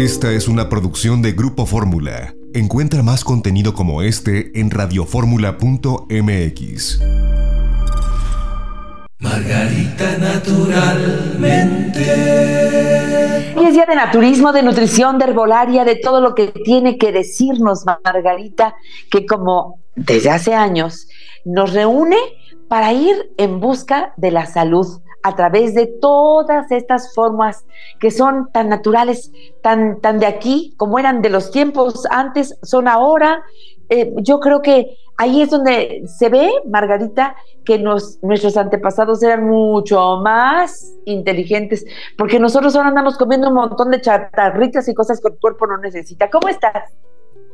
Esta es una producción de Grupo Fórmula. Encuentra más contenido como este en radioformula.mx. Margarita naturalmente. Hoy es día de naturismo, de nutrición, de herbolaria, de todo lo que tiene que decirnos Margarita, que como desde hace años nos reúne para ir en busca de la salud a través de todas estas formas que son tan naturales, tan, tan de aquí, como eran de los tiempos antes, son ahora. Eh, yo creo que ahí es donde se ve, Margarita, que nos, nuestros antepasados eran mucho más inteligentes, porque nosotros ahora andamos comiendo un montón de chatarritas y cosas que el cuerpo no necesita. ¿Cómo estás?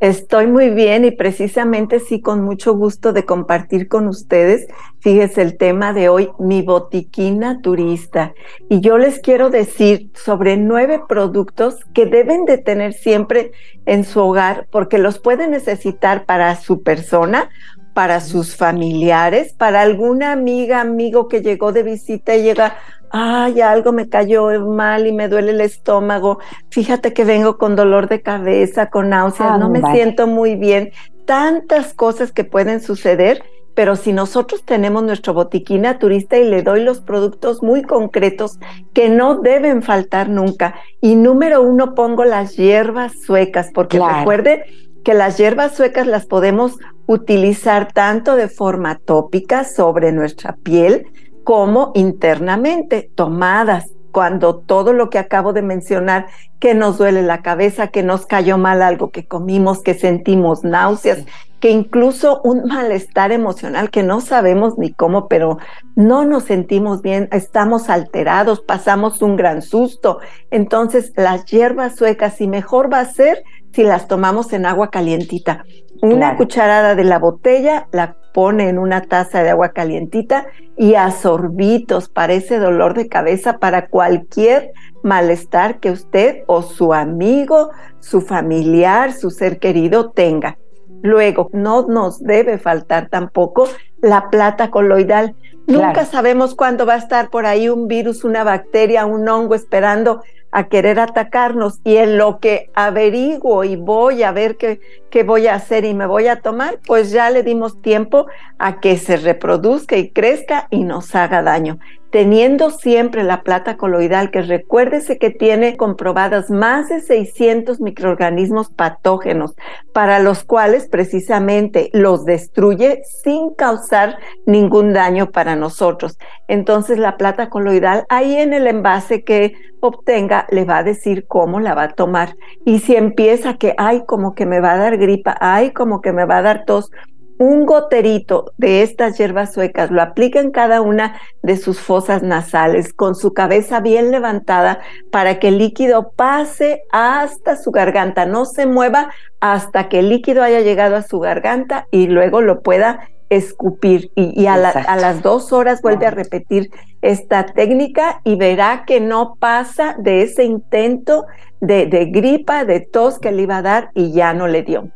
Estoy muy bien y precisamente sí con mucho gusto de compartir con ustedes. Fíjese el tema de hoy, mi botiquina turista. Y yo les quiero decir sobre nueve productos que deben de tener siempre en su hogar porque los pueden necesitar para su persona, para sus familiares, para alguna amiga, amigo que llegó de visita y llega, ay, algo me cayó mal y me duele el estómago, fíjate que vengo con dolor de cabeza, con náuseas, no me siento muy bien, tantas cosas que pueden suceder, pero si nosotros tenemos nuestro botiquín turista y le doy los productos muy concretos que no deben faltar nunca. Y número uno pongo las hierbas suecas, porque recuerde que las hierbas suecas las podemos utilizar tanto de forma tópica sobre nuestra piel, como internamente, tomadas, cuando todo lo que acabo de mencionar, que nos duele la cabeza, que nos cayó mal algo que comimos, que sentimos náuseas, que incluso un malestar emocional que no sabemos ni cómo, pero no nos sentimos bien, estamos alterados, pasamos un gran susto. Entonces, las hierbas suecas, y mejor va a ser si las tomamos en agua calientita. Una cucharada de la botella la pone en una taza de agua calientita y a sorbitos para ese dolor de cabeza, para cualquier malestar que usted o su amigo, su familiar, su ser querido tenga. Luego, no nos debe faltar tampoco la plata coloidal. Nunca sabemos cuándo va a estar por ahí un virus, una bacteria, un hongo esperando a querer atacarnos y en lo que averiguo y voy a ver qué, qué voy a hacer y me voy a tomar, pues ya le dimos tiempo a que se reproduzca y crezca y nos haga daño teniendo siempre la plata coloidal, que recuérdese que tiene comprobadas más de 600 microorganismos patógenos, para los cuales precisamente los destruye sin causar ningún daño para nosotros. Entonces la plata coloidal ahí en el envase que obtenga le va a decir cómo la va a tomar. Y si empieza que, ay, como que me va a dar gripa, ay, como que me va a dar tos, un goterito de estas hierbas suecas, lo aplica en cada una de sus fosas nasales con su cabeza bien levantada para que el líquido pase hasta su garganta, no se mueva hasta que el líquido haya llegado a su garganta y luego lo pueda escupir. Y, a, las dos horas vuelve a repetir esta técnica y verá que no pasa de ese intento de, de gripa, de tos que le iba a dar y ya no le dio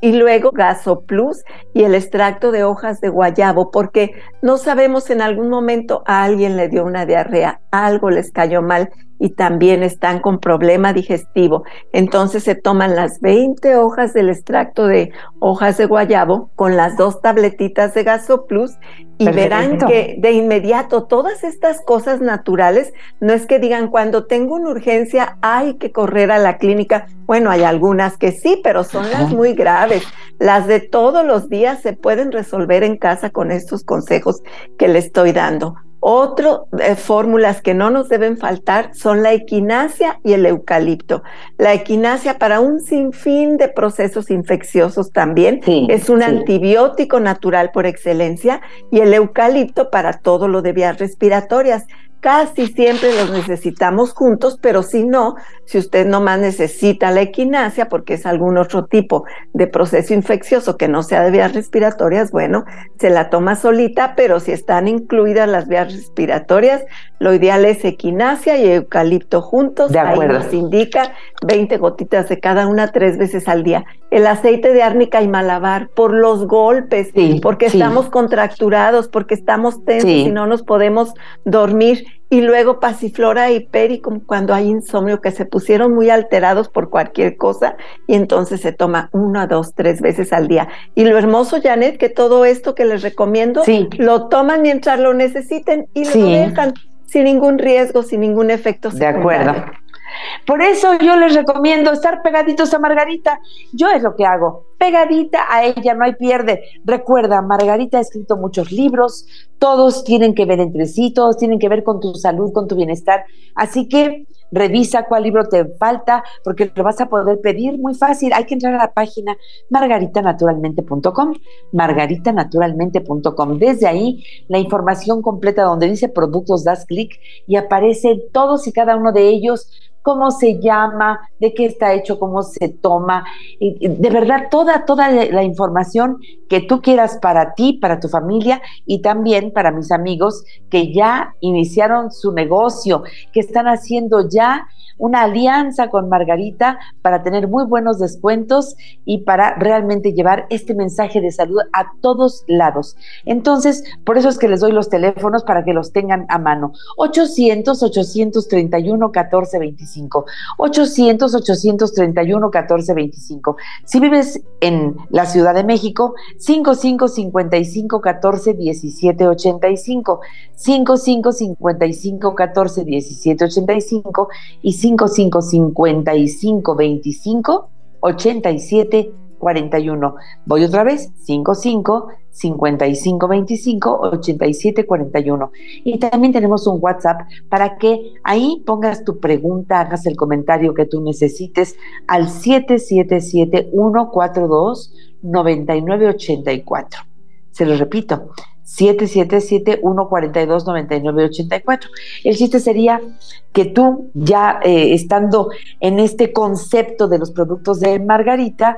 y luego Gaso Plus y el extracto de hojas de guayabo, porque no sabemos en algún momento a alguien le dio una diarrea, algo les cayó mal y también están con problema digestivo. Entonces se toman las 20 hojas del extracto de hojas de guayabo con las dos tabletitas de Gaso Plus y verán que de inmediato todas estas cosas naturales, no es que digan cuando tengo una urgencia hay que correr a la clínica. Bueno, hay algunas que sí, pero son las muy graves. Las de todos los días se pueden resolver en casa con estos consejos que le estoy dando. Otro eh, fórmulas que no nos deben faltar son la equinacia y el eucalipto. La equinacia para un sinfín de procesos infecciosos también es un antibiótico natural por excelencia y el eucalipto para todo lo de vías respiratorias casi siempre los necesitamos juntos, pero si no, si usted nomás necesita la equinacia porque es algún otro tipo de proceso infeccioso que no sea de vías respiratorias, bueno, se la toma solita, pero si están incluidas las vías respiratorias, lo ideal es equinacia y eucalipto juntos. De acuerdo. nos indica 20 gotitas de cada una tres veces al día. El aceite de árnica y malabar por los golpes, porque estamos contracturados, porque estamos tensos y no nos podemos dormir y luego pasiflora y peri como cuando hay insomnio que se pusieron muy alterados por cualquier cosa y entonces se toma una, dos, tres veces al día. Y lo hermoso, Janet, que todo esto que les recomiendo lo toman mientras lo necesiten y lo dejan sin ningún riesgo, sin ningún efecto. De acuerdo. Por eso yo les recomiendo estar pegaditos a Margarita. Yo es lo que hago, pegadita a ella, no hay pierde. Recuerda, Margarita ha escrito muchos libros, todos tienen que ver entre sí, todos tienen que ver con tu salud, con tu bienestar. Así que revisa cuál libro te falta, porque lo vas a poder pedir muy fácil. Hay que entrar a la página margaritanaturalmente.com, margaritanaturalmente.com. Desde ahí, la información completa donde dice productos, das clic y aparecen todos y cada uno de ellos cómo se llama, de qué está hecho, cómo se toma, de verdad toda, toda la información que tú quieras para ti, para tu familia y también para mis amigos que ya iniciaron su negocio, que están haciendo ya una alianza con Margarita para tener muy buenos descuentos y para realmente llevar este mensaje de salud a todos lados. Entonces, por eso es que les doy los teléfonos para que los tengan a mano. 800-831-1425. 800-831-1425. Si vives en la Ciudad de México, 5555 14 17 85. 55 55 14 17 85 y 55 55 25 87 41. Voy otra vez, 55 55 25 87 41. Y también tenemos un WhatsApp para que ahí pongas tu pregunta, hagas el comentario que tú necesites al 777 142 9984. Se lo repito, 777-142-9984. El chiste sería que tú, ya eh, estando en este concepto de los productos de Margarita,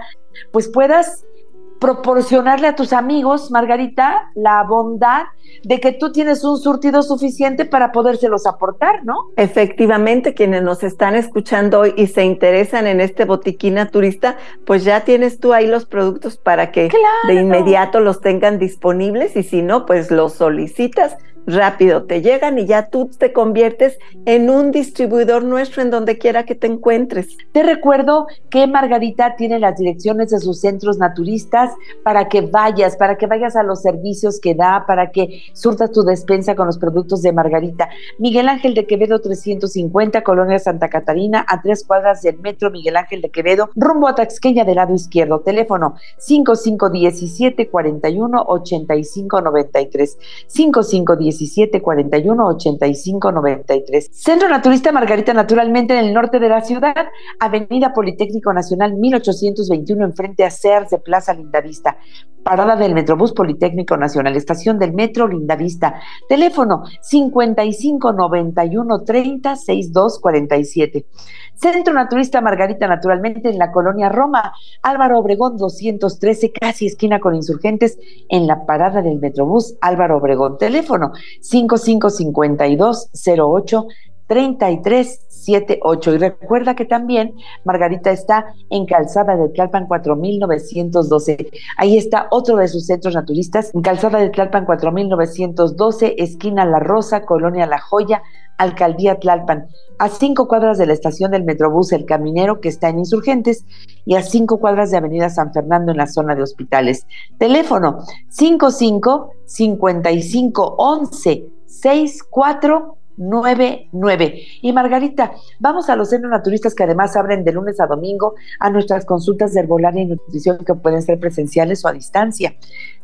pues puedas proporcionarle a tus amigos, Margarita, la bondad de que tú tienes un surtido suficiente para podérselos aportar, ¿no? Efectivamente, quienes nos están escuchando hoy y se interesan en este botiquín turista, pues ya tienes tú ahí los productos para que de inmediato los tengan disponibles y si no, pues los solicitas rápido te llegan y ya tú te conviertes en un distribuidor nuestro en donde quiera que te encuentres. Te recuerdo que Margarita tiene las direcciones de sus centros naturistas para que vayas, para que vayas a los servicios que da, para que surtas tu despensa con los productos de Margarita. Miguel Ángel de Quevedo 350, Colonia Santa Catarina, a tres cuadras del metro Miguel Ángel de Quevedo, rumbo a Taxqueña del lado izquierdo. Teléfono 5517 41 85 93. 5517 17 41 85 93. Centro Naturista Margarita, naturalmente en el norte de la ciudad, Avenida Politécnico Nacional 1821, enfrente a Sears de Plaza Lindavista. Parada del Metrobús Politécnico Nacional, estación del Metro Lindavista. Teléfono 55 91 30 62 47. Centro Naturista Margarita, naturalmente en la colonia Roma, Álvaro Obregón 213, casi esquina con insurgentes, en la parada del Metrobús Álvaro Obregón. Teléfono 5552 08 3378. Y recuerda que también Margarita está en Calzada de Tlalpan 4912. Ahí está otro de sus centros naturistas, en Calzada de Tlalpan 4912, esquina La Rosa, Colonia La Joya, Alcaldía Tlalpan, a cinco cuadras de la estación del Metrobús El Caminero, que está en Insurgentes, y a cinco cuadras de Avenida San Fernando en la zona de hospitales. Teléfono 55 55 11 64 99. Y Margarita, vamos a los centros naturistas que además abren de lunes a domingo a nuestras consultas de herbolaria y nutrición que pueden ser presenciales o a distancia.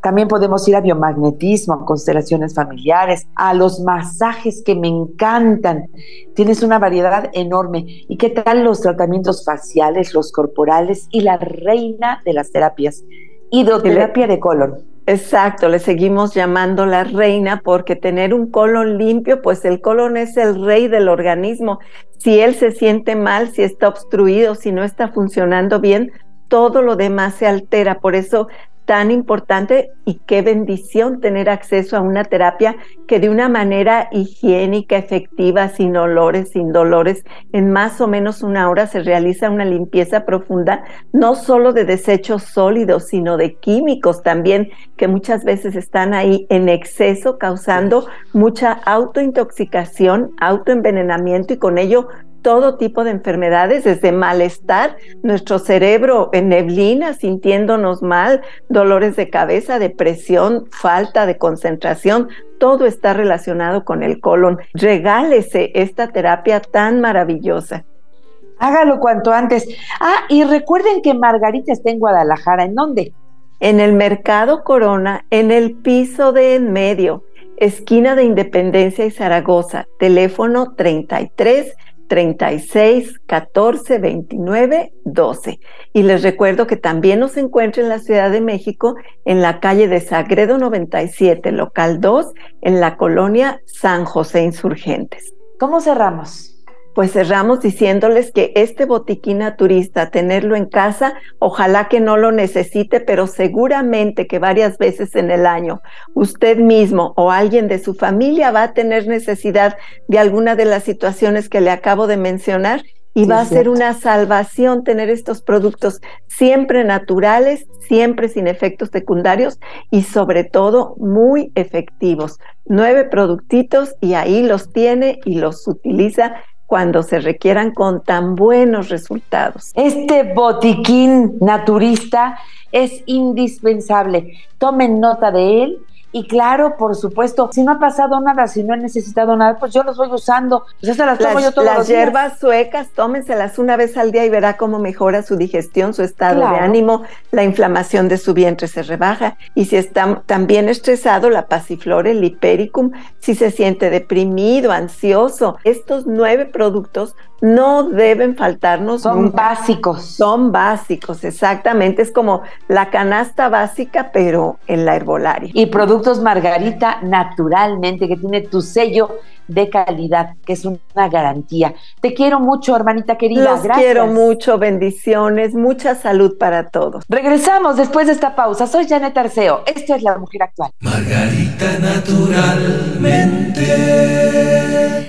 También podemos ir a biomagnetismo, a constelaciones familiares, a los masajes que me encantan. Tienes una variedad enorme. ¿Y qué tal los tratamientos faciales, los corporales y la reina de las terapias? Hidroterapia de colon. Exacto, le seguimos llamando la reina porque tener un colon limpio, pues el colon es el rey del organismo. Si él se siente mal, si está obstruido, si no está funcionando bien, todo lo demás se altera. Por eso tan importante y qué bendición tener acceso a una terapia que de una manera higiénica, efectiva, sin olores, sin dolores, en más o menos una hora se realiza una limpieza profunda, no solo de desechos sólidos, sino de químicos también, que muchas veces están ahí en exceso, causando mucha autointoxicación, autoenvenenamiento y con ello todo tipo de enfermedades, desde malestar, nuestro cerebro en neblina, sintiéndonos mal, dolores de cabeza, depresión, falta de concentración, todo está relacionado con el colon. Regálese esta terapia tan maravillosa. Hágalo cuanto antes. Ah, y recuerden que Margarita está en Guadalajara. ¿En dónde? En el Mercado Corona, en el piso de en medio, esquina de Independencia y Zaragoza, teléfono 33 36 14 29 12. Y les recuerdo que también nos encuentra en la Ciudad de México, en la calle de Sagredo 97, local 2, en la colonia San José Insurgentes. ¿Cómo cerramos? Pues cerramos diciéndoles que este botiquín turista, tenerlo en casa, ojalá que no lo necesite, pero seguramente que varias veces en el año usted mismo o alguien de su familia va a tener necesidad de alguna de las situaciones que le acabo de mencionar y va a ser una salvación tener estos productos siempre naturales, siempre sin efectos secundarios y sobre todo muy efectivos. Nueve productitos y ahí los tiene y los utiliza cuando se requieran con tan buenos resultados. Este botiquín naturista es indispensable. Tomen nota de él y claro, por supuesto, si no ha pasado nada, si no he necesitado nada, pues yo los voy usando. Pues las tomo yo todos Las hierbas suecas, tómenselas una vez al día y verá cómo mejora su digestión, su estado de ánimo, la inflamación de su vientre se rebaja. Y si está también estresado, la pasiflora, el hipericum, si se siente deprimido, ansioso, estos nueve productos no deben faltarnos. Son básicos. Son básicos, exactamente. Es como la canasta básica, pero en la herbolaria. Y productos Margarita naturalmente, que tiene tu sello de calidad, que es una garantía. Te quiero mucho, hermanita querida. Los quiero mucho, bendiciones, mucha salud para todos. Regresamos después de esta pausa. Soy Janet Arceo. Esto es La Mujer Actual. Margarita naturalmente.